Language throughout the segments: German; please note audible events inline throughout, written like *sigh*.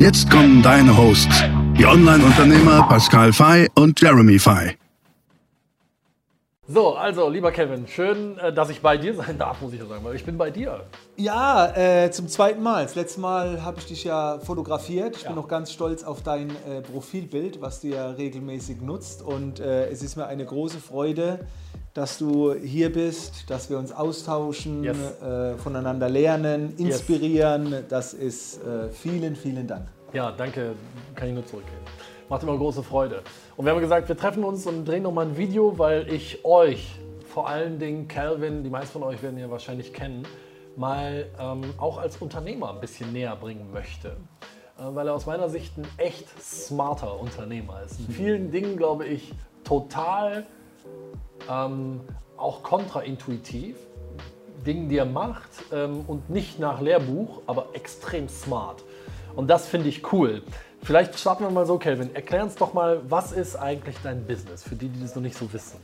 Jetzt kommen deine Hosts, die Online-Unternehmer Pascal Fay und Jeremy Fay. So, also lieber Kevin, schön, äh, dass ich bei dir sein darf, muss ich ja sagen, weil ich bin bei dir. Ja, äh, zum zweiten Mal. Das letzte Mal habe ich dich ja fotografiert. Ich Ja. bin noch ganz stolz auf dein äh, Profilbild, was du ja regelmäßig nutzt. Und äh, es ist mir eine große Freude, dass du hier bist, dass wir uns austauschen, Yes. äh, voneinander lernen, inspirieren. Das ist äh, vielen, vielen Dank. Ja, danke, kann ich nur zurückgeben. Macht immer große Freude. Und wir haben gesagt, wir treffen uns und drehen nochmal ein Video, weil ich euch, vor allen Dingen Calvin, die meisten von euch werden ja wahrscheinlich kennen, mal ähm, auch als Unternehmer ein bisschen näher bringen möchte. Äh, weil er aus meiner Sicht ein echt smarter Unternehmer ist. In vielen Dingen, glaube ich, total ähm, auch kontraintuitiv. Dingen, die er macht ähm, und nicht nach Lehrbuch, aber extrem smart. Und das finde ich cool. Vielleicht starten wir mal so, Kelvin. Erklär uns doch mal, was ist eigentlich dein Business, für die, die das noch nicht so wissen.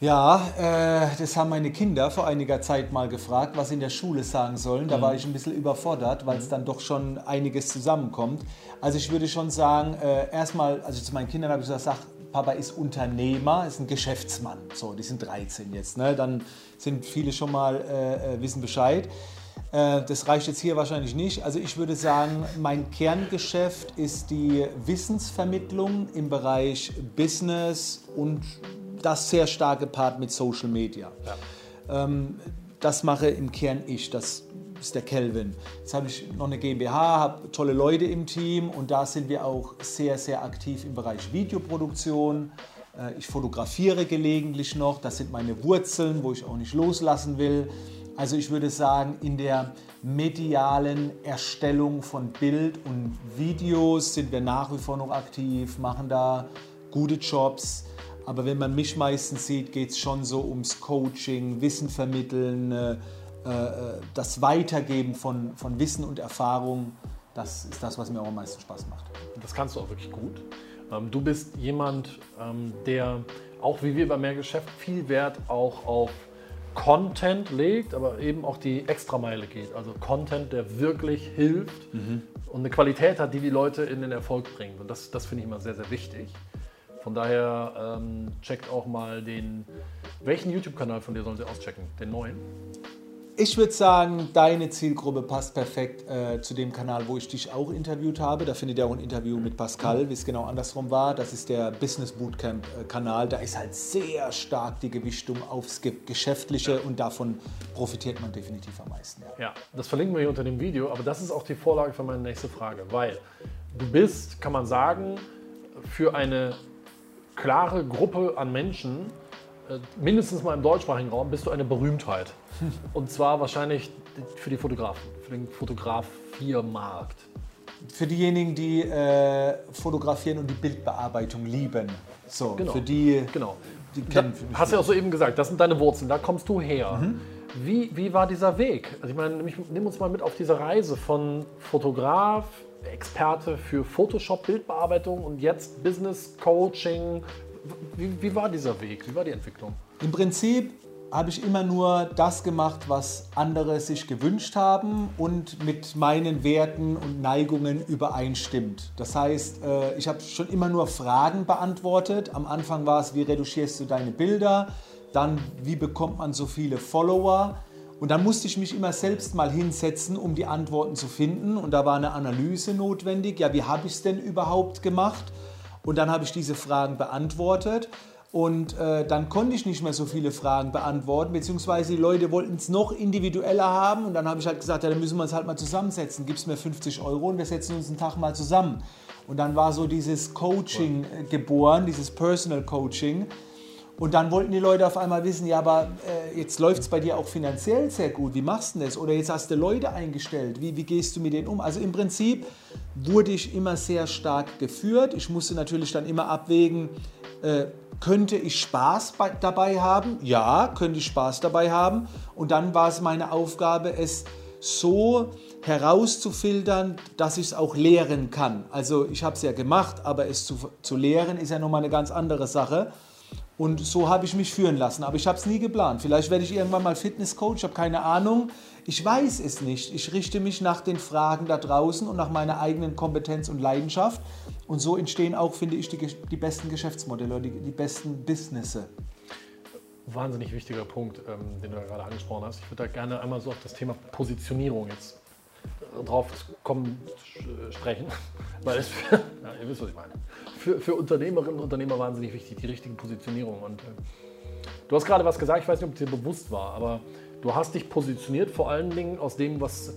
Ja, äh, das haben meine Kinder vor einiger Zeit mal gefragt, was sie in der Schule sagen sollen. Da war ich ein bisschen überfordert, weil es dann doch schon einiges zusammenkommt. Also ich würde schon sagen, äh, erstmal, also zu meinen Kindern habe ich gesagt, sag, Papa ist Unternehmer, ist ein Geschäftsmann. So, die sind 13 jetzt. Ne? Dann sind viele schon mal äh, äh, wissen Bescheid. Äh, Das reicht jetzt hier wahrscheinlich nicht. Also ich würde sagen, mein Kerngeschäft ist die Wissensvermittlung im Bereich Business und das sehr starke Part mit Social Media. Ähm, das mache im Kern ich, das ist der Kelvin. Jetzt habe ich noch eine GmbH, habe tolle Leute im Team und da sind wir auch sehr, sehr aktiv im Bereich Videoproduktion. Äh, Ich fotografiere gelegentlich noch, das sind meine Wurzeln, wo ich auch nicht loslassen will. Also ich würde sagen, in der medialen Erstellung von Bild und Videos sind wir nach wie vor noch aktiv, machen da gute Jobs. Aber wenn man mich meistens sieht, geht es schon so ums Coaching, Wissen vermitteln, äh, äh, das Weitergeben von, von Wissen und Erfahrung. Das ist das, was mir auch am meisten Spaß macht. Das kannst du auch wirklich gut. Ähm, du bist jemand, ähm, der auch wie wir bei Mehrgeschäft viel Wert auch auf Content legt, aber eben auch die Extrameile geht. Also Content, der wirklich hilft und eine Qualität hat, die die Leute in den Erfolg bringt. Und das, das finde ich immer sehr, sehr wichtig. Von daher ähm, checkt auch mal den. Welchen YouTube-Kanal von dir sollen sie auschecken? Den neuen? Ich würde sagen, deine Zielgruppe passt perfekt äh, zu dem Kanal, wo ich dich auch interviewt habe. Da findet ihr auch ein Interview mit Pascal, wie es genau andersrum war. Das ist der Business Bootcamp äh, Kanal. Da ist halt sehr stark die Gewichtung aufs Ge Geschäftliche und davon profitiert man definitiv am meisten. Ja. Ja, das verlinken wir hier unter dem Video, aber das ist auch die Vorlage für meine nächste Frage, weil du bist, kann man sagen, für eine klare Gruppe an Menschen, mindestens mal im deutschsprachigen Raum, bist du eine Berühmtheit. *laughs* Und zwar wahrscheinlich für die Fotografen, für den Fotografiermarkt. Für diejenigen, die äh, fotografieren und die Bildbearbeitung lieben. So, Genau. für die, Genau. die Da, kennen hast du ja auch soeben gesagt, das sind deine Wurzeln, da kommst du her. Wie, wie war dieser Weg? Also ich meine, nimm uns mal mit auf diese Reise von Fotograf, Experte für Photoshop, Bildbearbeitung und jetzt Business Coaching. Wie, wie war dieser Weg? Wie war die Entwicklung? Im Prinzip habe ich immer nur das gemacht, was andere sich gewünscht haben und mit meinen Werten und Neigungen übereinstimmt. Das heißt, äh, ich habe schon immer nur Fragen beantwortet. Am Anfang war es, wie reduschierst du deine Bilder? Dann, wie bekommt man so viele Follower? Und dann musste ich mich immer selbst mal hinsetzen, um die Antworten zu finden. Und da war eine Analyse notwendig. Ja, wie habe ich es denn überhaupt gemacht? Und dann habe ich diese Fragen beantwortet. Und äh, dann konnte ich nicht mehr so viele Fragen beantworten, beziehungsweise die Leute wollten es noch individueller haben. Und dann habe ich halt gesagt, ja, dann müssen wir uns halt mal zusammensetzen. Gib's mir 50 Euro und wir setzen uns einen Tag mal zusammen. Und dann war so dieses Coaching äh, geboren, dieses Personal Coaching. Und dann wollten die Leute auf einmal wissen, ja, aber äh, jetzt läuft es bei dir auch finanziell sehr gut. Wie machst du das? Oder jetzt hast du Leute eingestellt. Wie, wie gehst du mit denen um? Also im Prinzip wurde ich immer sehr stark geführt. Ich musste natürlich dann immer abwägen, äh, könnte ich Spaß bei, dabei haben? Ja, könnte ich Spaß dabei haben. Und dann war es meine Aufgabe, es so herauszufiltern, dass ich es auch lehren kann. Also ich habe es ja gemacht, aber es zu, zu lehren ist ja nochmal eine ganz andere Sache. Und so habe ich mich führen lassen. Aber ich habe es nie geplant. Vielleicht werde ich irgendwann mal Fitnesscoach, ich habe keine Ahnung. Ich weiß es nicht. Ich richte mich nach den Fragen da draußen und nach meiner eigenen Kompetenz und Leidenschaft. Und so entstehen auch, finde ich, die, die besten Geschäftsmodelle die, die besten Businesse. Wahnsinnig wichtiger Punkt, ähm, den du da gerade angesprochen hast. Ich würde da gerne einmal so auf das Thema Positionierung jetzt drauf kommen, sprechen, *laughs* weil es, für, ja, ihr wisst, was ich meine, für, für Unternehmerinnen und Unternehmer wahnsinnig wichtig, die richtige Positionierung. Und äh, du hast gerade was gesagt, ich weiß nicht, ob es dir bewusst war, aber du hast dich positioniert vor allen Dingen aus dem, was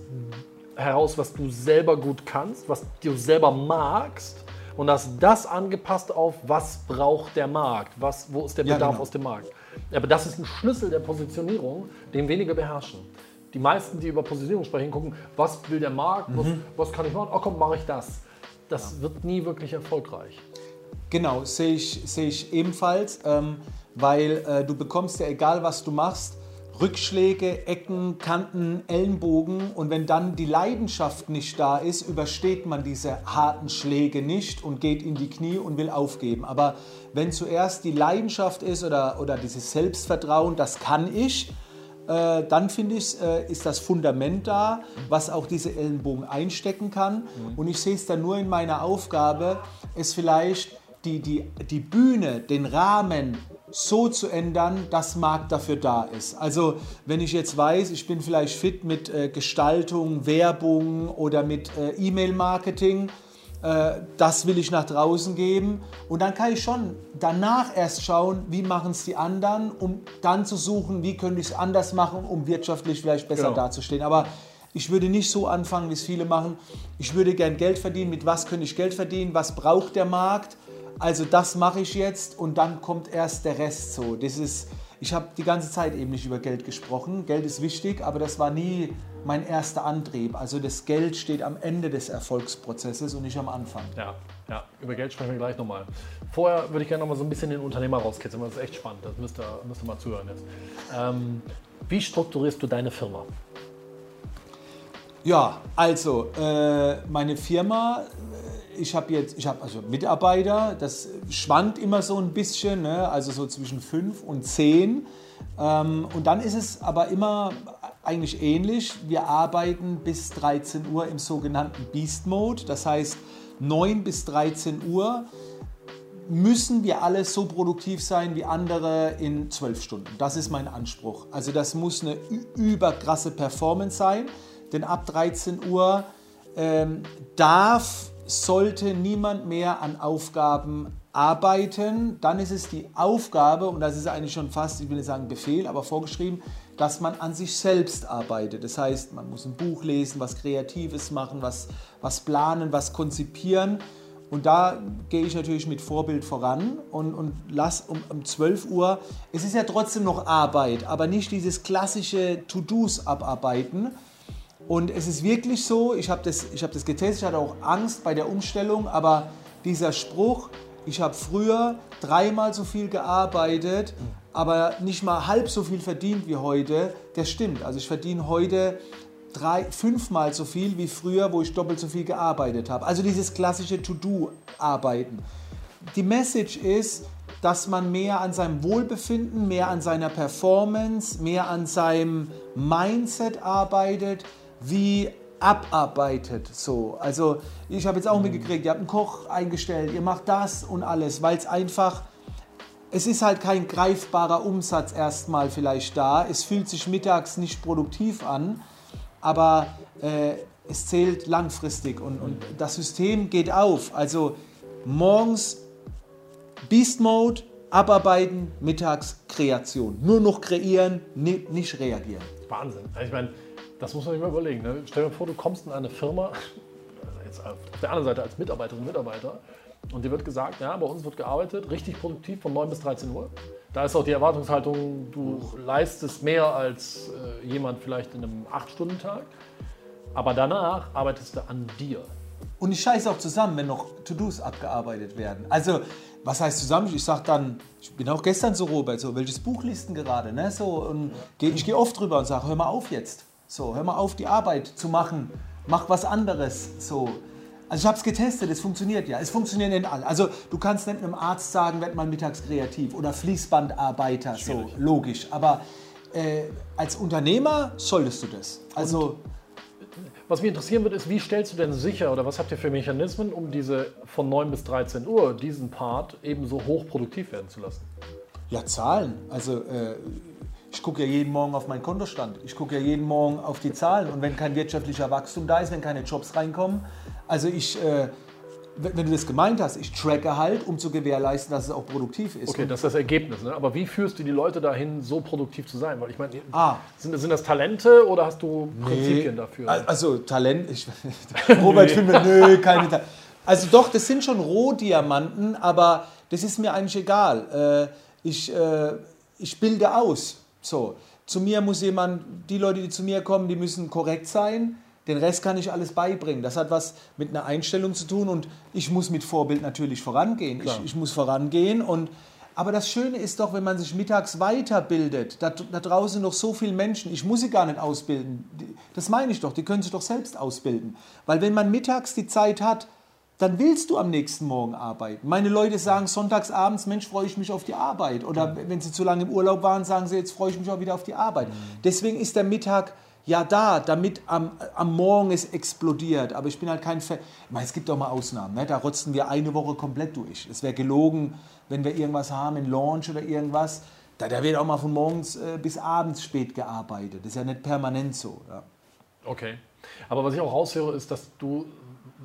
heraus, was du selber gut kannst, was du selber magst und hast das angepasst auf, was braucht der Markt, was, wo ist der Bedarf ja, genau. aus dem Markt. Aber das ist ein Schlüssel der Positionierung, den wenige beherrschen die meisten, die über Positionierung sprechen, gucken, was will der Markt, mhm. was, was, kann ich machen, ach komm, mache ich das. Das ja. wird nie wirklich erfolgreich. Genau, sehe ich, sehe ich ebenfalls, ähm, weil äh, du bekommst ja, egal was du machst, Rückschläge, Ecken, Kanten, Ellenbogen und wenn dann die Leidenschaft nicht da ist, übersteht man diese harten Schläge nicht und geht in die Knie und will aufgeben. Aber wenn zuerst die Leidenschaft ist oder, oder dieses Selbstvertrauen, das kann ich, äh, dann finde ich, äh, ist das Fundament da, was auch diese Ellenbogen einstecken kann. Mhm. Und ich sehe es dann nur in meiner Aufgabe, es vielleicht die, die, die Bühne, den Rahmen so zu ändern, dass Markt dafür da ist. Also wenn ich jetzt weiß, ich bin vielleicht fit mit äh, Gestaltung, Werbung oder mit äh, E-Mail-Marketing, das will ich nach draußen geben. Und dann kann ich schon danach erst schauen, wie machen es die anderen, um dann zu suchen, wie könnte ich es anders machen, um wirtschaftlich vielleicht besser genau. dazustehen. Aber ich würde nicht so anfangen, wie es viele machen. Ich würde gern Geld verdienen. Mit was könnte ich Geld verdienen? Was braucht der Markt? Also das mache ich jetzt und dann kommt erst der Rest so. Das ist, ich habe die ganze Zeit eben nicht über Geld gesprochen. Geld ist wichtig, aber das war nie mein erster Antrieb. Also das Geld steht am Ende des Erfolgsprozesses und nicht am Anfang. Ja, ja. über Geld sprechen wir gleich nochmal. Vorher würde ich gerne noch mal so ein bisschen den Unternehmer rauskitzeln, weil das ist echt spannend. Das müsst ihr, müsst ihr mal zuhören jetzt. Ähm, wie strukturierst du deine Firma? Ja, also äh, meine Firma ich habe jetzt, ich habe also Mitarbeiter, das schwankt immer so ein bisschen, ne? also so zwischen fünf und zehn. Ähm, und dann ist es aber immer eigentlich ähnlich. Wir arbeiten bis 13 Uhr im sogenannten Beast Mode, das heißt 9 bis 13 Uhr müssen wir alle so produktiv sein wie andere in 12 Stunden. Das ist mein Anspruch. Also das muss eine überkrasse Performance sein, denn ab 13 Uhr ähm, darf sollte niemand mehr an Aufgaben arbeiten, dann ist es die Aufgabe, und das ist eigentlich schon fast, ich will nicht sagen Befehl, aber vorgeschrieben, dass man an sich selbst arbeitet. Das heißt, man muss ein Buch lesen, was Kreatives machen, was, was planen, was konzipieren. Und da gehe ich natürlich mit Vorbild voran und, und lass um, um 12 Uhr, es ist ja trotzdem noch Arbeit, aber nicht dieses klassische To-Dos abarbeiten, und es ist wirklich so, ich habe das, hab das getestet, ich hatte auch Angst bei der Umstellung, aber dieser Spruch, ich habe früher dreimal so viel gearbeitet, aber nicht mal halb so viel verdient wie heute, der stimmt. Also ich verdiene heute drei, fünfmal so viel wie früher, wo ich doppelt so viel gearbeitet habe. Also dieses klassische To-Do-Arbeiten. Die Message ist, dass man mehr an seinem Wohlbefinden, mehr an seiner Performance, mehr an seinem Mindset arbeitet, wie abarbeitet. So. Also ich habe jetzt auch mhm. mitgekriegt, ihr habt einen Koch eingestellt, ihr macht das und alles, weil es einfach, es ist halt kein greifbarer Umsatz erstmal vielleicht da. Es fühlt sich mittags nicht produktiv an, aber äh, es zählt langfristig und, und das System geht auf. Also morgens Beast Mode, abarbeiten, mittags Kreation. Nur noch kreieren, nicht reagieren. Wahnsinn. Also ich meine, das muss man sich mal überlegen. Ne? Stell dir vor, du kommst in eine Firma, jetzt auf der anderen Seite als Mitarbeiterin, Mitarbeiter, und dir wird gesagt, ja, bei uns wird gearbeitet, richtig produktiv von 9 bis 13 Uhr. Da ist auch die Erwartungshaltung, du leistest mehr als äh, jemand vielleicht in einem 8-Stunden-Tag, aber danach arbeitest du an dir. Und ich scheiße auch zusammen, wenn noch To-Dos abgearbeitet werden. Also, was heißt zusammen? Ich sage dann, ich bin auch gestern so Robert, so, welches Buch liest denn gerade? Ne? So, und geh, ich gehe oft drüber und sage, hör mal auf jetzt. So, hör mal auf, die Arbeit zu machen. Mach was anderes. So. Also ich habe es getestet, es funktioniert ja. Es funktioniert nicht alle. Also du kannst nicht einem Arzt sagen, werd mal mittags kreativ oder Fließbandarbeiter, so logisch. Aber äh, als Unternehmer solltest du das. Also Was mich interessieren wird, ist, wie stellst du denn sicher oder was habt ihr für Mechanismen, um diese von 9 bis 13 Uhr, diesen Part eben so hochproduktiv werden zu lassen? ja, Zahlen. Also äh, ich gucke ja jeden Morgen auf meinen Kontostand. Ich gucke ja jeden Morgen auf die Zahlen. Und wenn kein wirtschaftlicher Wachstum da ist, wenn keine Jobs reinkommen, also ich, äh, wenn du das gemeint hast, ich tracke halt, um zu gewährleisten, dass es auch produktiv ist. Okay, Und das ist das Ergebnis. Ne? Aber wie führst du die Leute dahin, so produktiv zu sein? Weil ich meine, Ah. sind, sind das Talente oder hast du Prinzipien dafür? Al- Also Talent, ich, *laughs* *laughs* Robert Fimmel, nö, keine Talent. Also doch, das sind schon Rohdiamanten, aber das ist mir eigentlich egal. Äh, ich, äh, ich bilde aus. So. Zu mir muss jemand, die Leute, die zu mir kommen, die müssen korrekt sein. Den Rest kann ich alles beibringen. Das hat was mit einer Einstellung zu tun und ich muss mit Vorbild natürlich vorangehen. Ich, ich muss vorangehen und aber das Schöne ist doch, wenn man sich mittags weiterbildet, da, da draußen noch so viele Menschen, ich muss sie gar nicht ausbilden. Das meine ich doch, die können sich doch selbst ausbilden. Weil wenn man mittags die Zeit hat, dann willst du am nächsten Morgen arbeiten. Meine Leute sagen sonntags abends, Mensch, freue ich mich auf die Arbeit. Oder wenn sie zu lange im Urlaub waren, sagen sie, jetzt freue ich mich auch wieder auf die Arbeit. Deswegen ist der Mittag ja da, damit am, am Morgen es explodiert. Aber ich bin halt kein Fan. Ich meine, es gibt doch mal Ausnahmen. Ne? Da rotzen wir eine Woche komplett durch. Es wäre gelogen, wenn wir irgendwas haben, in Launch oder irgendwas. Da, da wird auch mal von morgens äh, bis abends spät gearbeitet. Das ist ja nicht permanent so. Ja. Okay. Aber was ich auch raushöre, ist, dass du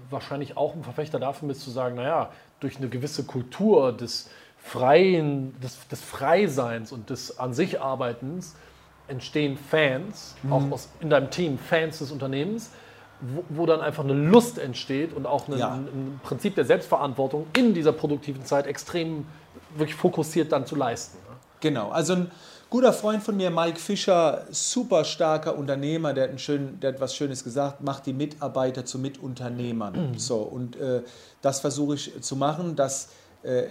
wahrscheinlich auch ein Verfechter davon bist, zu sagen, naja, durch eine gewisse Kultur des Freien, des, des Freiseins und des an sich Arbeitens entstehen Fans, auch aus, in deinem Team Fans des Unternehmens, wo, wo dann einfach eine Lust entsteht und auch ein, Ja. ein Prinzip der Selbstverantwortung in dieser produktiven Zeit extrem wirklich fokussiert dann zu leisten. ne? Genau, also ein guter Freund von mir, Mike Fischer, super starker Unternehmer, der hat, ein schön, der hat was Schönes gesagt, macht die Mitarbeiter zu Mitunternehmern. So, und äh, das versuche ich zu machen, dass äh,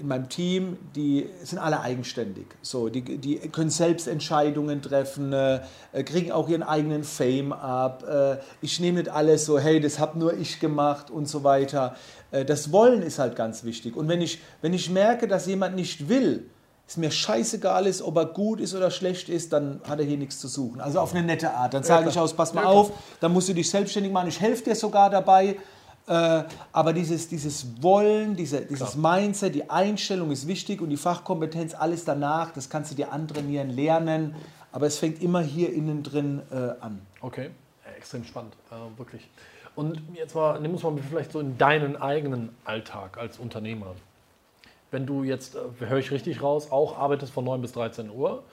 in meinem Team, die sind alle eigenständig. So, die, die können selbst Entscheidungen treffen, äh, äh, kriegen auch ihren eigenen Fame ab. Äh, ich nehme nicht alles so, hey, das habe nur ich gemacht und so weiter. Äh, das Wollen ist halt ganz wichtig. Und wenn ich, wenn ich merke, dass jemand nicht will, es mir scheißegal ist, ob er gut ist oder schlecht ist, dann hat er hier nichts zu suchen. Also auf eine nette Art. Dann sage ich aus, pass mal Ja, klar. auf, dann musst du dich selbstständig machen. Ich helfe dir sogar dabei. Äh, aber dieses, dieses Wollen, diese, dieses Mindset, die Einstellung ist wichtig und die Fachkompetenz, alles danach, das kannst du dir antrainieren, lernen. Aber es fängt immer hier innen drin äh, an. Okay, ja, extrem spannend, äh, wirklich. Und jetzt mal, nimm uns mal vielleicht so in deinen eigenen Alltag als Unternehmer. Wenn du jetzt, äh, höre ich richtig raus, auch arbeitest von 9 bis 13 Uhr.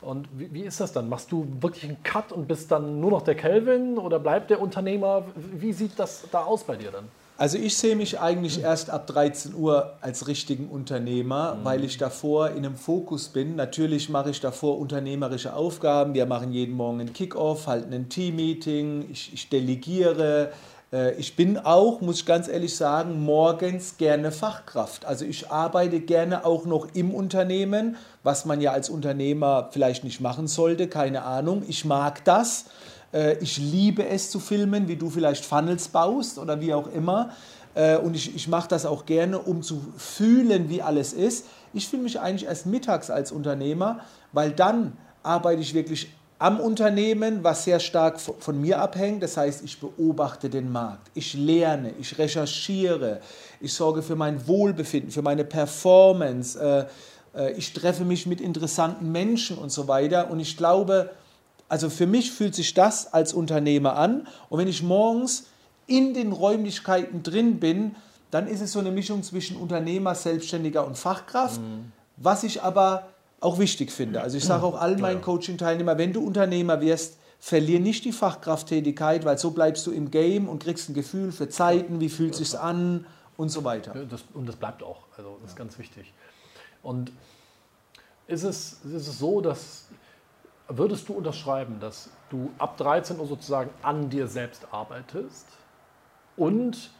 Und wie, wie ist das dann? Machst du wirklich einen Cut und bist dann nur noch der Kelvin oder bleibt der Unternehmer? Wie sieht das da aus bei dir dann? Also ich sehe mich eigentlich erst ab 13 Uhr als richtigen Unternehmer, weil ich davor in einem Fokus bin. Natürlich mache ich davor unternehmerische Aufgaben. Wir machen jeden Morgen einen Kickoff, halten ein Teammeeting, ich, ich delegiere. Äh, Ich bin auch, muss ich ganz ehrlich sagen, morgens gerne Fachkraft. Also ich arbeite gerne auch noch im Unternehmen, was man ja als Unternehmer vielleicht nicht machen sollte, keine Ahnung. Ich mag das. Äh, Ich liebe es zu filmen, wie du vielleicht Funnels baust oder wie auch immer. Äh, Und ich, ich mache das auch gerne, um zu fühlen, wie alles ist. Ich fühle mich eigentlich erst mittags als Unternehmer, weil dann arbeite ich wirklich am Unternehmen, was sehr stark von mir abhängt. Das heißt, ich beobachte den Markt, ich lerne, ich recherchiere, ich sorge für mein Wohlbefinden, für meine Performance. äh, äh, Ich treffe mich mit interessanten Menschen und so weiter. Und ich glaube, also für mich fühlt sich das als Unternehmer an. Und wenn ich morgens in den Räumlichkeiten drin bin, dann ist es so eine Mischung zwischen Unternehmer, Selbstständiger und Fachkraft, was ich aber auch wichtig finde. Also ich sage auch allen meinen Coaching-Teilnehmern, wenn du Unternehmer wirst, verlier nicht die Fachkrafttätigkeit, weil so bleibst du im Game und kriegst ein Gefühl für Zeiten, wie fühlt sich's an und so weiter. Das, und das bleibt auch. Also das ist ganz wichtig. Und ist es, ist es so, dass würdest du unterschreiben, dass du ab 13 Uhr sozusagen an dir selbst arbeitest? Und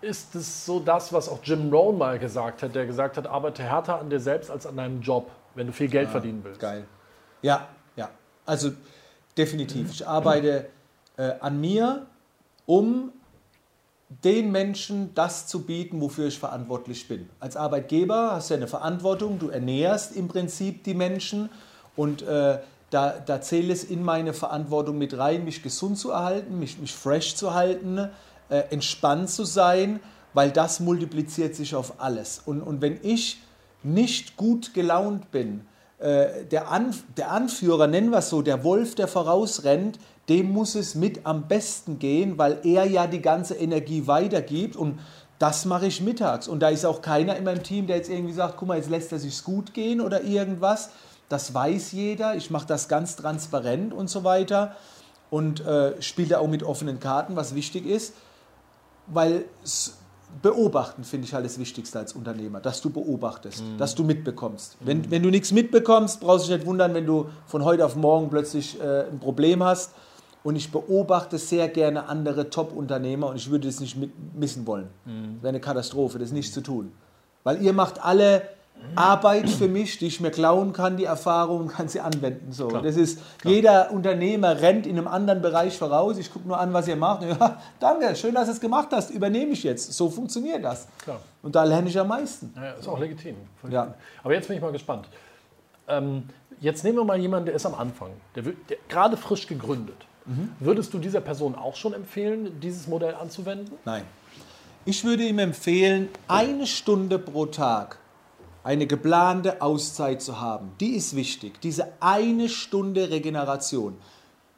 ist es so das, was auch Jim Rohn mal gesagt hat, der gesagt hat, arbeite härter an dir selbst als an deinem Job, wenn du viel Geld Ja, verdienen willst? Geil. Ja, ja. Also definitiv. Ich arbeite äh, an mir, um den Menschen das zu bieten, wofür ich verantwortlich bin. Als Arbeitgeber hast du ja eine Verantwortung, du ernährst im Prinzip die Menschen und äh, da, da zählt es in meine Verantwortung mit rein, mich gesund zu erhalten, mich, mich fresh zu halten, äh, entspannt zu sein, weil das multipliziert sich auf alles. Und, und wenn ich nicht gut gelaunt bin, äh, der, An der Anführer, nennen wir es so, der Wolf, der vorausrennt, dem muss es mit am besten gehen, weil er ja die ganze Energie weitergibt und das mache ich mittags. Und da ist auch keiner in meinem Team, der jetzt irgendwie sagt, guck mal, jetzt lässt er sich gut gehen oder irgendwas. Das weiß jeder. Ich mache das ganz transparent und so weiter. Und äh, spiele auch mit offenen Karten, was wichtig ist. Weil beobachten finde ich halt das Wichtigste als Unternehmer, dass du beobachtest, dass du mitbekommst. Wenn, wenn du nichts mitbekommst, brauchst du dich nicht wundern, wenn du von heute auf morgen plötzlich äh, ein Problem hast. Und ich beobachte sehr gerne andere Top-Unternehmer und ich würde das nicht missen wollen. Das wäre eine Katastrophe, das nicht zu tun. Weil ihr macht alle Arbeit für mich, die ich mir klauen kann, die Erfahrung und *laughs* kann sie anwenden. So, Klar. das ist, jeder Unternehmer rennt in einem anderen Bereich voraus. Ich gucke nur an, was ihr macht. Ja, *laughs* danke, schön, dass du es gemacht hast. Übernehme ich jetzt. So funktioniert das. Klar. Und da lerne ich am meisten. Ja, ist auch legitim. Ja. Aber jetzt bin ich mal gespannt. Ähm, jetzt nehmen wir mal jemanden, der ist am Anfang, der, der gerade frisch gegründet. Würdest du dieser Person auch schon empfehlen, dieses Modell anzuwenden? Nein. Ich würde ihm empfehlen, eine Stunde pro Tag eine geplante Auszeit zu haben. Die ist wichtig. Diese eine Stunde Regeneration.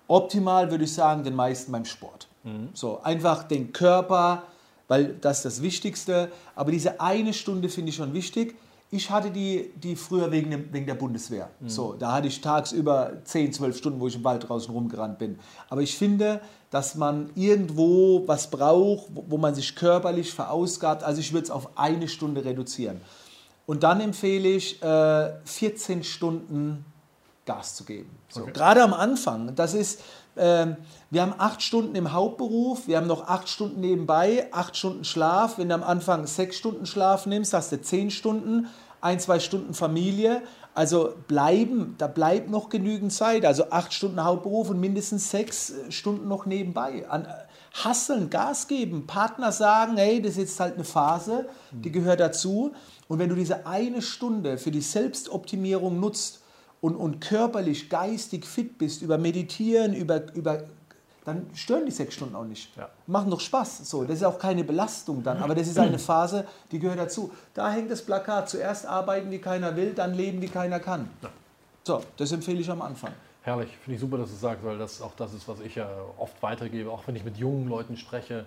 Optimal würde ich sagen, den meisten beim Sport. So, einfach den Körper, weil das ist das Wichtigste. Aber diese eine Stunde finde ich schon wichtig. Ich hatte die, die früher wegen, dem, wegen der Bundeswehr. So, da hatte ich tagsüber 10, 12 Stunden, wo ich im Wald draußen rumgerannt bin. Aber ich finde, dass man irgendwo was braucht, wo, wo man sich körperlich verausgabt. Also ich würde es auf eine Stunde reduzieren. Und dann empfehle ich, äh, 14 Stunden Gas zu geben. So, Gerade am Anfang. Das ist, ähm, wir haben acht Stunden im Hauptberuf, wir haben noch acht Stunden nebenbei, acht Stunden Schlaf. Wenn du am Anfang sechs Stunden Schlaf nimmst, hast du zehn Stunden, ein, zwei Stunden Familie. Also bleiben, da bleibt noch genügend Zeit. Also acht Stunden Hauptberuf und mindestens sechs äh, Stunden noch nebenbei. An, hasseln, Gas geben, Partner sagen, hey, das ist jetzt halt eine Phase, die gehört dazu. Und wenn du diese eine Stunde für die Selbstoptimierung nutzt und, und körperlich, geistig fit bist, über Meditieren, über, über dann stören die sechs Stunden auch nicht. Ja. Machen doch Spaß. So, das ist auch keine Belastung dann, aber das ist eine Phase, die gehört dazu. Da hängt das Plakat. Zuerst arbeiten, wie keiner will, dann leben, wie keiner kann. So, das empfehle ich am Anfang. Herrlich, finde ich super, dass du es sagst, weil das auch das ist, was ich ja oft weitergebe, auch wenn ich mit jungen Leuten spreche,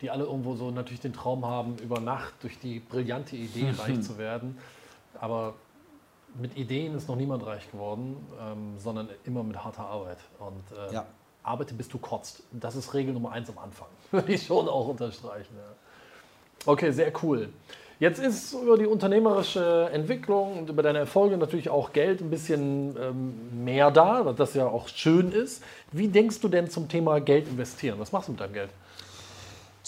die alle irgendwo so natürlich den Traum haben, über Nacht durch die brillante Idee reich zu werden. Aber mit Ideen ist noch niemand reich geworden, ähm, sondern immer mit harter Arbeit. Und äh, Ja. arbeite bis du kotzt. Das ist Regel Nummer eins am Anfang. *laughs* Würde ich schon auch unterstreichen. Ja. Okay, sehr cool. Jetzt ist über die unternehmerische Entwicklung und über deine Erfolge natürlich auch Geld ein bisschen ähm, mehr da, was das ja auch schön ist. Wie denkst du denn zum Thema Geld investieren? Was machst du mit deinem Geld?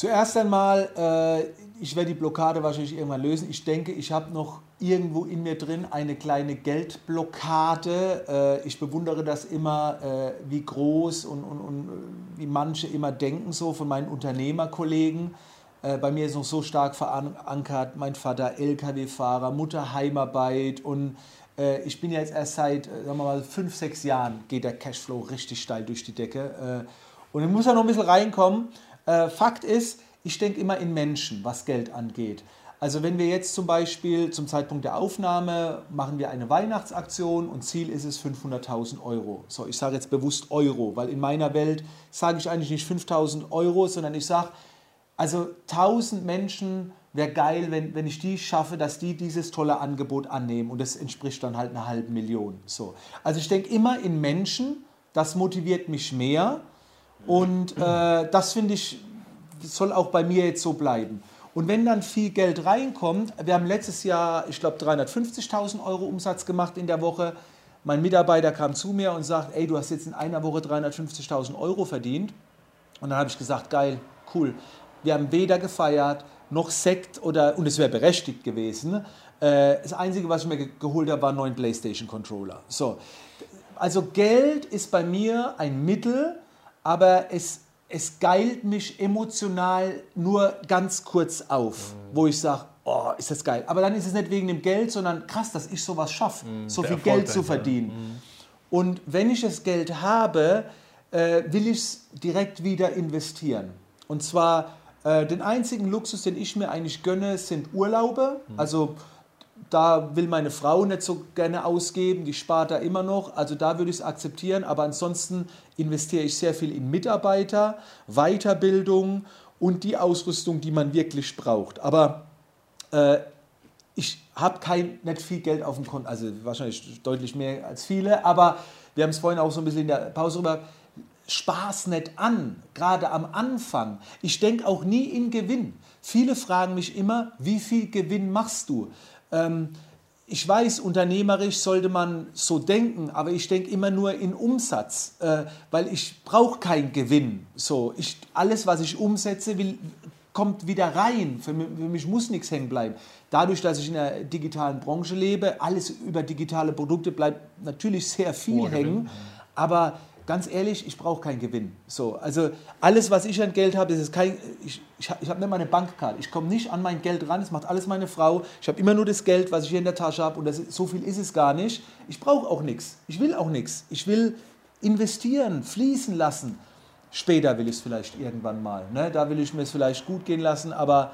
Zuerst einmal, äh, ich werde die Blockade wahrscheinlich irgendwann lösen. Ich denke, ich habe noch irgendwo in mir drin eine kleine Geldblockade. Äh, ich bewundere das immer, äh, wie groß und, und, und äh, wie manche immer denken, so von meinen Unternehmerkollegen. Äh, bei mir ist noch so stark verankert, mein Vater LKW-Fahrer, Mutter Heimarbeit und äh, ich bin ja jetzt erst seit, sagen wir mal, fünf, sechs Jahren geht der Cashflow richtig steil durch die Decke. Und dann muss er noch ein bisschen reinkommen. Äh, Fakt ist, ich denke immer in Menschen, was Geld angeht. Also wenn wir jetzt zum Beispiel zum Zeitpunkt der Aufnahme machen wir eine Weihnachtsaktion und Ziel ist es 500.000 Euro. So, ich sage jetzt bewusst Euro, weil in meiner Welt sage ich eigentlich nicht 5.000 Euro, sondern ich sage, also 1000 Menschen wäre geil, wenn, wenn ich die schaffe, dass die dieses tolle Angebot annehmen und das entspricht dann halt einer halben Million. So. Also ich denke immer in Menschen, das motiviert mich mehr und äh, das finde ich, soll auch bei mir jetzt so bleiben. Und wenn dann viel Geld reinkommt, wir haben letztes Jahr, ich glaube, 350.000 Euro Umsatz gemacht in der Woche. Mein Mitarbeiter kam zu mir und sagt, ey, du hast jetzt in einer Woche 350.000 Euro verdient. Und dann habe ich gesagt, geil, cool. Wir haben weder gefeiert, noch Sekt oder, und es wäre berechtigt gewesen. Äh, das Einzige, was ich mir geholt habe, war einen PlayStation-Controller. So. Also Geld ist bei mir ein Mittel, aber es es geilt mich emotional nur ganz kurz auf, mhm. wo ich sage, oh, ist das geil. Aber dann ist es nicht wegen dem Geld, sondern krass, dass ich sowas schaffe, mhm, so viel Geld zu verdienen. Mhm. Und wenn ich das Geld habe, äh, will ich es direkt wieder investieren. Und zwar äh, den einzigen Luxus, den ich mir eigentlich gönne, sind Urlaube. Mhm. Also da will meine Frau nicht so gerne ausgeben, die spart da immer noch. Also da würde ich es akzeptieren. Aber ansonsten investiere ich sehr viel in Mitarbeiter, Weiterbildung und die Ausrüstung, die man wirklich braucht. Aber äh, ich habe kein nicht viel Geld auf dem Konto, also wahrscheinlich deutlich mehr als viele, aber wir haben es vorhin auch so ein bisschen in der Pause rüber. Spaß nicht an, gerade am Anfang. Ich denke auch nie in Gewinn. Viele fragen mich immer, wie viel Gewinn machst du? Ähm, ich weiß, unternehmerisch sollte man so denken, aber ich denke immer nur in Umsatz, äh, weil ich brauche keinen Gewinn. So, ich, alles, was ich umsetze, will, kommt wieder rein. Für mich, für mich muss nichts hängen bleiben. Dadurch, dass ich in der digitalen Branche lebe, alles über digitale Produkte bleibt natürlich sehr viel hängen, aber ganz ehrlich, ich brauche keinen Gewinn. So, also alles, was ich an Geld habe, ist kein, ich, ich, ich habe nicht meine Bankkarte. Ich komme nicht an mein Geld ran, das macht alles meine Frau. Ich habe immer nur das Geld, was ich hier in der Tasche habe und das, so viel ist es gar nicht. Ich brauche auch nichts. Ich will auch nichts. Ich will investieren, fließen lassen. Später will ich es vielleicht irgendwann mal. Ne? Da will ich mir es vielleicht gut gehen lassen, aber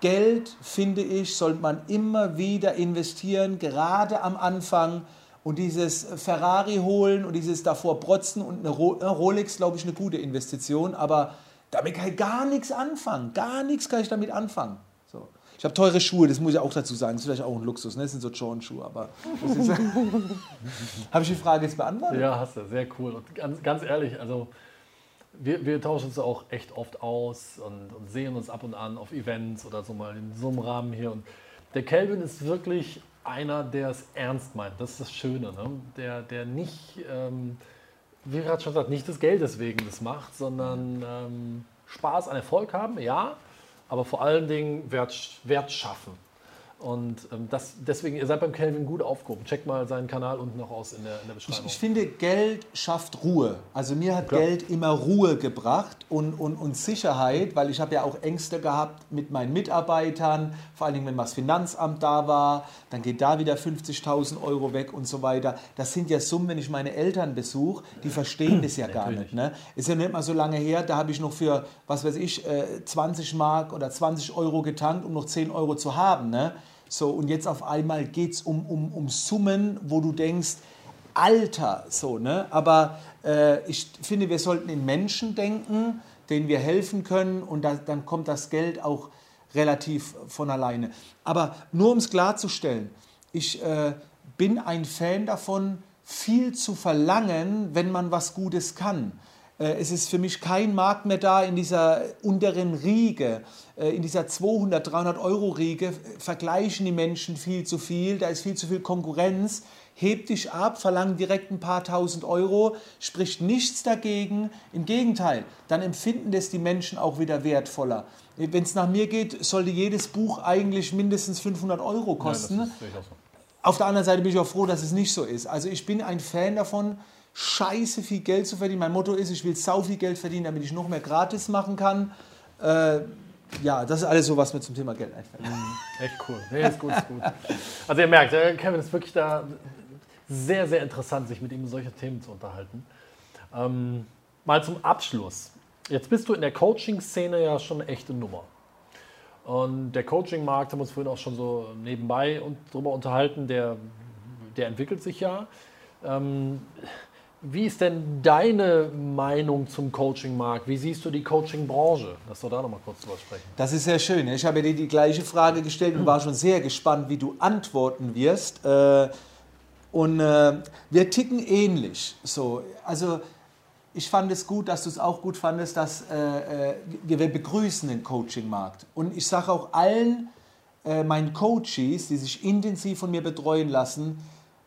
Geld, finde ich, sollte man immer wieder investieren, gerade am Anfang und dieses Ferrari holen und dieses davor protzen und eine Rolex, glaube ich, eine gute Investition, aber damit kann ich gar nichts anfangen. Gar nichts kann ich damit anfangen. So. Ich habe teure Schuhe, das muss ich auch dazu sagen. Das ist vielleicht auch ein Luxus, ne? das sind so Jordan-Schuhe, aber. *laughs* habe ich die Frage jetzt beantwortet? Ja, hast du, sehr cool. Und ganz, ganz ehrlich, also. Wir, wir, tauschen uns auch echt oft aus und, und, sehen uns ab und an auf Events oder so mal in so einem Rahmen hier. Und der Kelvin ist wirklich einer, der es ernst meint. Das ist das Schöne. Ne? Der, der nicht, ähm, wie gerade schon gesagt, nicht des Geldes wegen das macht, sondern ähm, Spaß an Erfolg haben, ja, aber vor allen Dingen Wert, Wert schaffen. Und ähm, das, deswegen, ihr seid beim Kelvin gut aufgehoben. Checkt mal seinen Kanal unten noch aus in der, in der Beschreibung. Ich, ich, finde, Geld schafft Ruhe. Also mir hat Klar. Geld immer Ruhe gebracht und, und, und Sicherheit, weil ich habe ja auch Ängste gehabt mit meinen Mitarbeitern, vor allen Dingen, wenn mal das Finanzamt da war, dann geht da wieder 50.000 Euro weg und so weiter. Das sind ja Summen, wenn ich meine Eltern besuche, die verstehen das ja gar nicht. Ne? Ist ja nicht mal so lange her, da habe ich noch für, was weiß ich, 20 äh, Mark oder 20 Euro getankt, um noch 10 Euro zu haben. Ne? So, und jetzt auf einmal geht es um, um, um Summen, wo du denkst, Alter, so, ne? Aber äh, ich finde, wir sollten in Menschen denken, denen wir helfen können und da, dann kommt das Geld auch relativ von alleine. Aber nur um es klarzustellen, ich äh, bin ein Fan davon, viel zu verlangen, wenn man was Gutes kann. Äh, es ist für mich kein Markt mehr da in dieser unteren Riege, äh, in dieser 200, 300 Euro Riege. Vergleichen die Menschen viel zu viel, da ist viel zu viel Konkurrenz. Hebt dich ab, verlangt direkt ein paar tausend Euro, spricht nichts dagegen. Im Gegenteil, dann empfinden das die Menschen auch wieder wertvoller. Wenn es nach mir geht, sollte jedes Buch eigentlich mindestens 500 Euro kosten. Ja, so. Auf der anderen Seite bin ich auch froh, dass es nicht so ist. Also ich bin ein Fan davon, scheiße viel Geld zu verdienen. Mein Motto ist, ich will sau viel Geld verdienen, damit ich noch mehr gratis machen kann. Äh, ja, das ist alles so, was mir zum Thema Geld einfällt. Mhm. Echt cool. Nee, ist gut, ist gut. Also ihr merkt, Kevin ist wirklich da sehr, sehr interessant, sich mit ihm solche Themen zu unterhalten. Ähm, mal zum Abschluss. Jetzt bist du in der Coaching-Szene ja schon eine echte Nummer. Und der Coaching-Markt, haben wir uns vorhin auch schon so nebenbei darüber unterhalten, der, der entwickelt sich ja. Ähm, wie ist denn deine Meinung zum Coaching-Markt? Wie siehst du die Coaching-Branche? Lass doch da noch mal kurz drüber sprechen. Das ist sehr schön. Ich habe dir die gleiche Frage gestellt und war schon sehr gespannt, wie du antworten wirst. Äh, und äh, wir ticken ähnlich. So, also ich fand es gut, dass du es auch gut fandest, dass äh, wir, begrüßen den Coaching-Markt. Und ich sage auch allen meinen Coaches, die sich intensiv von mir betreuen lassen,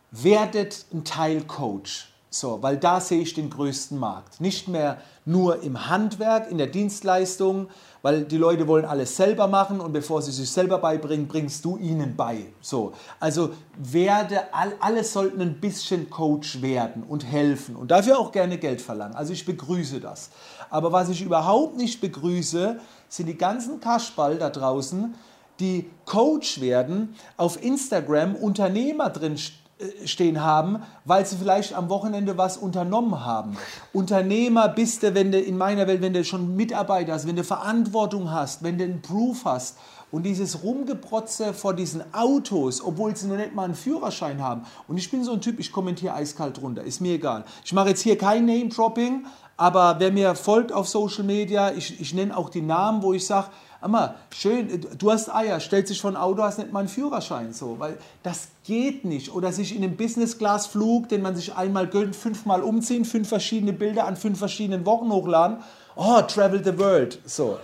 werdet ein Teil Coach. So, weil da sehe ich den größten Markt. Nicht mehr nur im Handwerk, in der Dienstleistung, weil die Leute wollen alles selber machen und bevor sie sich selber beibringen, bringst du ihnen bei. So, also werde, alle sollten ein bisschen Coach werden und helfen und dafür auch gerne Geld verlangen. Also ich begrüße das. Aber was ich überhaupt nicht begrüße, sind die ganzen Kaschball da draußen, die Coach werden, auf Instagram Unternehmer drin äh, stehen haben, weil sie vielleicht am Wochenende was unternommen haben. Unternehmer bist du, wenn du in meiner Welt, wenn du schon Mitarbeiter hast, wenn du Verantwortung hast, wenn du einen Proof hast. Und dieses Rumgeprotze vor diesen Autos, obwohl sie noch nicht mal einen Führerschein haben. Und ich bin so ein Typ, ich kommentiere eiskalt runter, ist mir egal. Ich mache jetzt hier kein Name-Dropping, aber wer mir folgt auf Social Media, ich, ich nenne auch die Namen, wo ich sage, Amma, schön, du hast Eier, stellt sich von Auto, hast nicht mal einen Führerschein, so, weil das geht nicht. Oder sich in einem Business-Class-Flug, den man sich einmal gönnt, fünfmal umziehen, fünf verschiedene Bilder an fünf verschiedenen Wochen hochladen. Oh, travel the world, so.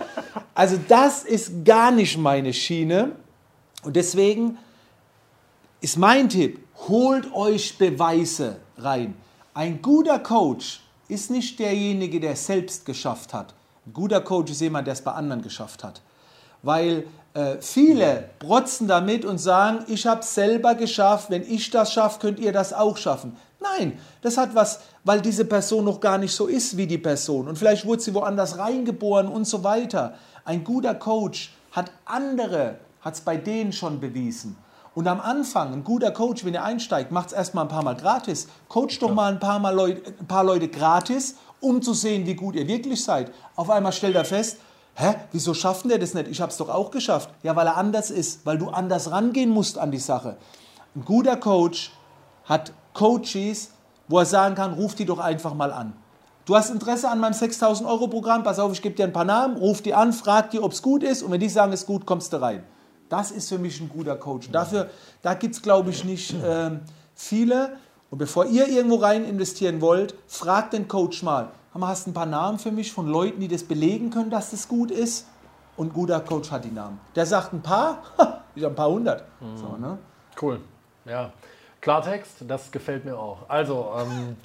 Also das ist gar nicht meine Schiene und deswegen ist mein Tipp, holt euch Beweise rein. Ein guter Coach ist nicht derjenige, der selbst geschafft hat. Ein guter Coach ist jemand, der es bei anderen geschafft hat. Weil äh, viele protzen damit und sagen, ich habe es selber geschafft, wenn ich das schaffe, könnt ihr das auch schaffen. Nein, das hat was, weil diese Person noch gar nicht so ist wie die Person und vielleicht wurde sie woanders reingeboren und so weiter. Ein guter Coach hat andere, hat es bei denen schon bewiesen. Und am Anfang, ein guter Coach, wenn er einsteigt, macht es erstmal ein paar Mal gratis. Coach doch mal ein paar, mal Leute, ein paar Leute gratis um zu sehen, wie gut ihr wirklich seid. Auf einmal stellt er fest, hä, wieso schaffen der das nicht? Ich habe es doch auch geschafft. Ja, weil er anders ist, weil du anders rangehen musst an die Sache. Ein guter Coach hat Coaches, wo er sagen kann, ruf die doch einfach mal an. Du hast Interesse an meinem 6000 Euro Programm, pass auf, ich gebe dir ein paar Namen, ruf die an, frag die, ob es gut ist und wenn die sagen, es ist gut, kommst du rein. Das ist für mich ein guter Coach. Dafür, da gibt es, glaube ich, nicht äh, viele. Und bevor ihr irgendwo rein investieren wollt, fragt den Coach mal, hast du ein paar Namen für mich von Leuten, die das belegen können, dass das gut ist? Und ein guter Coach hat die Namen. Der sagt ein paar, *laughs* ich habe ein paar hundert. Mhm. So, ne? Cool. Ja. Klartext, das gefällt mir auch. Also, ähm,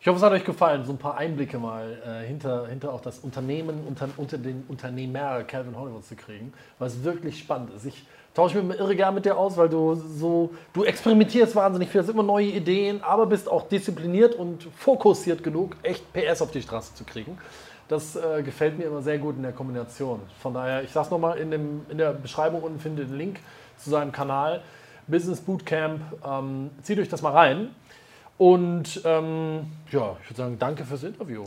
ich hoffe, es hat euch gefallen, so ein paar Einblicke mal äh, hinter, hinter auch das Unternehmen, unter, unter den Unternehmer Calvin Hollywood zu kriegen, was wirklich spannend ist. Ich tausche mich irre gern mit dir aus, weil du so, du experimentierst wahnsinnig viel, hast immer neue Ideen, aber bist auch diszipliniert und fokussiert genug, echt PS auf die Straße zu kriegen. Das äh, gefällt mir immer sehr gut in der Kombination. Von daher, ich sag's nochmal, in, in der Beschreibung unten findet ihr den Link zu seinem Kanal, Business Bootcamp. Ähm, zieht euch das mal rein. Und ähm, ja, ich würde sagen, danke fürs Interview.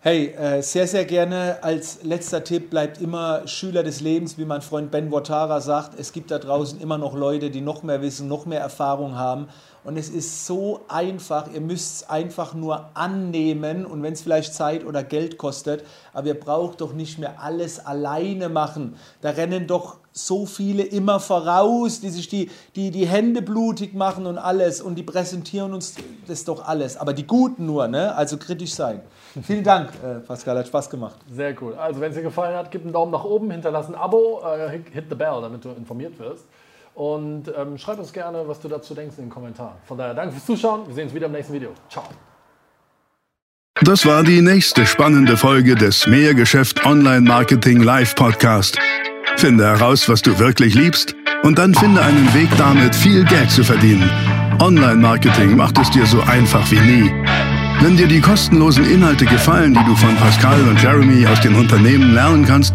Hey, äh, sehr, sehr gerne. Als letzter Tipp bleibt immer Schüler des Lebens, wie mein Freund Ben Wotara sagt. Es gibt da draußen immer noch Leute, die noch mehr wissen, noch mehr Erfahrung haben. Und es ist so einfach. Ihr müsst es einfach nur annehmen. Und wenn es vielleicht Zeit oder Geld kostet, aber ihr braucht doch nicht mehr alles alleine machen. Da rennen doch so viele immer voraus, die sich die, die, die Hände blutig machen und alles. Und die präsentieren uns das doch alles. Aber die Guten nur, ne? also kritisch sein. Vielen Dank, äh, Pascal, hat Spaß gemacht. Sehr cool. Also wenn es dir gefallen hat, gib einen Daumen nach oben, hinterlass ein Abo, äh, hit the bell, damit du informiert wirst. Und ähm, schreib uns gerne, was du dazu denkst in den Kommentaren. Von daher danke fürs Zuschauen. Wir sehen uns wieder im nächsten Video. Ciao. Das war die nächste spannende Folge des Mehrgeschäft Online Marketing Live Podcast. Finde heraus, was du wirklich liebst und dann finde einen Weg damit, viel Geld zu verdienen. Online Marketing macht es dir so einfach wie nie. Wenn dir die kostenlosen Inhalte gefallen, die du von Pascal und Jeremy aus den Unternehmen lernen kannst,